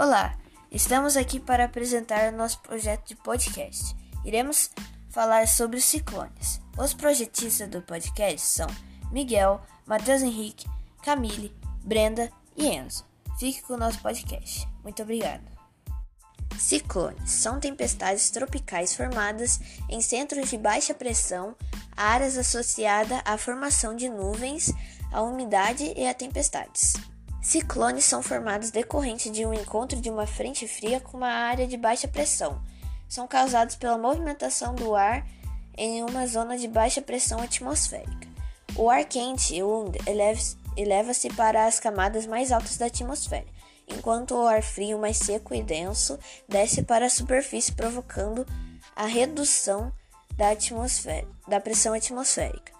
Olá, estamos aqui para apresentar o nosso projeto de podcast. Iremos falar sobre os ciclones. Os projetistas do podcast são Miguel, Matheus Henrique, Camille, Brenda e Enzo. Fique com o nosso podcast. Muito obrigado. Ciclones são tempestades tropicais formadas em centros de baixa pressão, áreas associadas à formação de nuvens, à umidade e a tempestades. Ciclones são formados decorrente de um encontro de uma frente fria com uma área de baixa pressão. São causados pela movimentação do ar em uma zona de baixa pressão atmosférica. O ar quente, o eleva-se para as camadas mais altas da atmosfera enquanto o ar frio mais seco e denso desce para a superfície, provocando a redução da, atmosfera, da pressão atmosférica.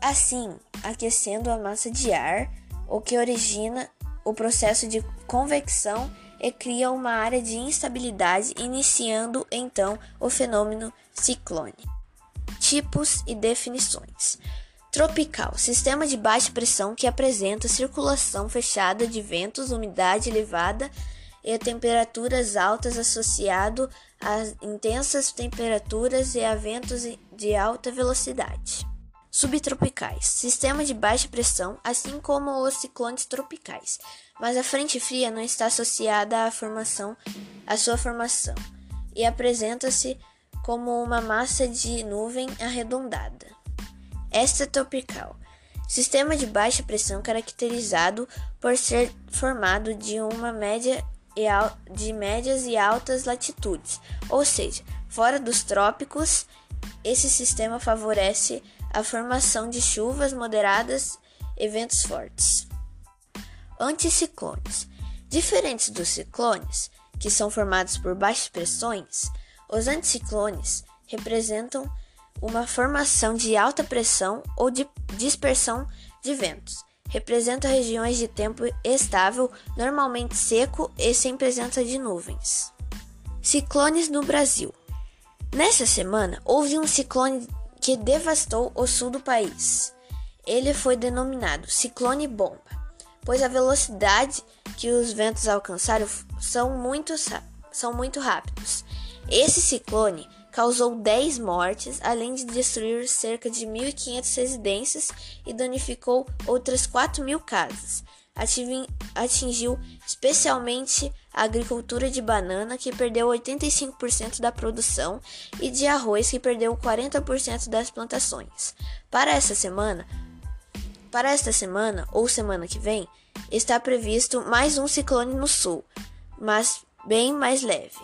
Assim, aquecendo a massa de ar, o que origina o processo de convecção e cria uma área de instabilidade, iniciando então o fenômeno ciclone. Tipos e definições. Tropical sistema de baixa pressão que apresenta circulação fechada de ventos, umidade elevada e temperaturas altas associado a intensas temperaturas e a ventos de alta velocidade. Subtropicais sistema de baixa pressão, assim como os ciclones tropicais, mas a frente fria não está associada à formação, à sua formação, e apresenta-se como uma massa de nuvem arredondada. Extratropical sistema de baixa pressão caracterizado por ser formado de uma média de médias e altas latitudes, ou seja, fora dos trópicos. Esse sistema favorece a formação de chuvas moderadas e ventos fortes. Anticiclones. Diferentes dos ciclones, que são formados por baixas pressões, os anticiclones representam uma formação de alta pressão ou de dispersão de ventos. Representa regiões de tempo estável, normalmente seco e sem presença de nuvens. Ciclones no Brasil. Nessa semana, houve um ciclone que devastou o sul do país. Ele foi denominado ciclone bomba, pois a velocidade que os ventos alcançaram são muito, são muito rápidos. Esse ciclone causou 10 mortes, além de destruir cerca de 1.500 residências e danificou outras 4 mil casas. Atingiu especialmente a agricultura de banana, que perdeu 85% da produção, e de arroz, que perdeu 40% das plantações. Para essa semana, para esta semana ou semana que vem, está previsto mais um ciclone no sul, mas bem mais leve.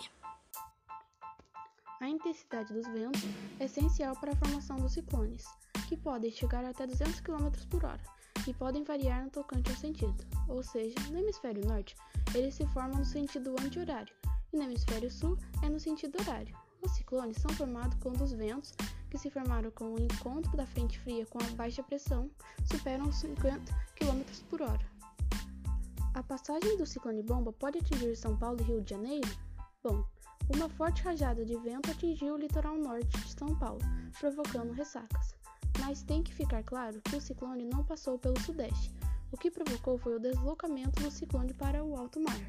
A intensidade dos ventos é essencial para a formação dos ciclones, que podem chegar até 200 km por hora e podem variar no tocante ao sentido, ou seja, no hemisfério norte eles se formam no sentido anti-horário e no hemisfério sul é no sentido horário. Os ciclones são formados quando os ventos, que se formaram com o encontro da frente fria com a baixa pressão, superam os 50 km por hora. A passagem do ciclone bomba pode atingir São Paulo e Rio de Janeiro? Bom, uma forte rajada de vento atingiu o litoral norte de São Paulo, provocando ressacas mas tem que ficar claro que o ciclone não passou pelo sudeste. O que provocou foi o deslocamento do ciclone para o alto mar.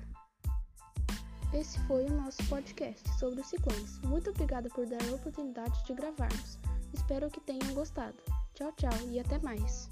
Esse foi o nosso podcast sobre os ciclones. Muito obrigada por dar a oportunidade de gravarmos. Espero que tenham gostado. Tchau, tchau e até mais.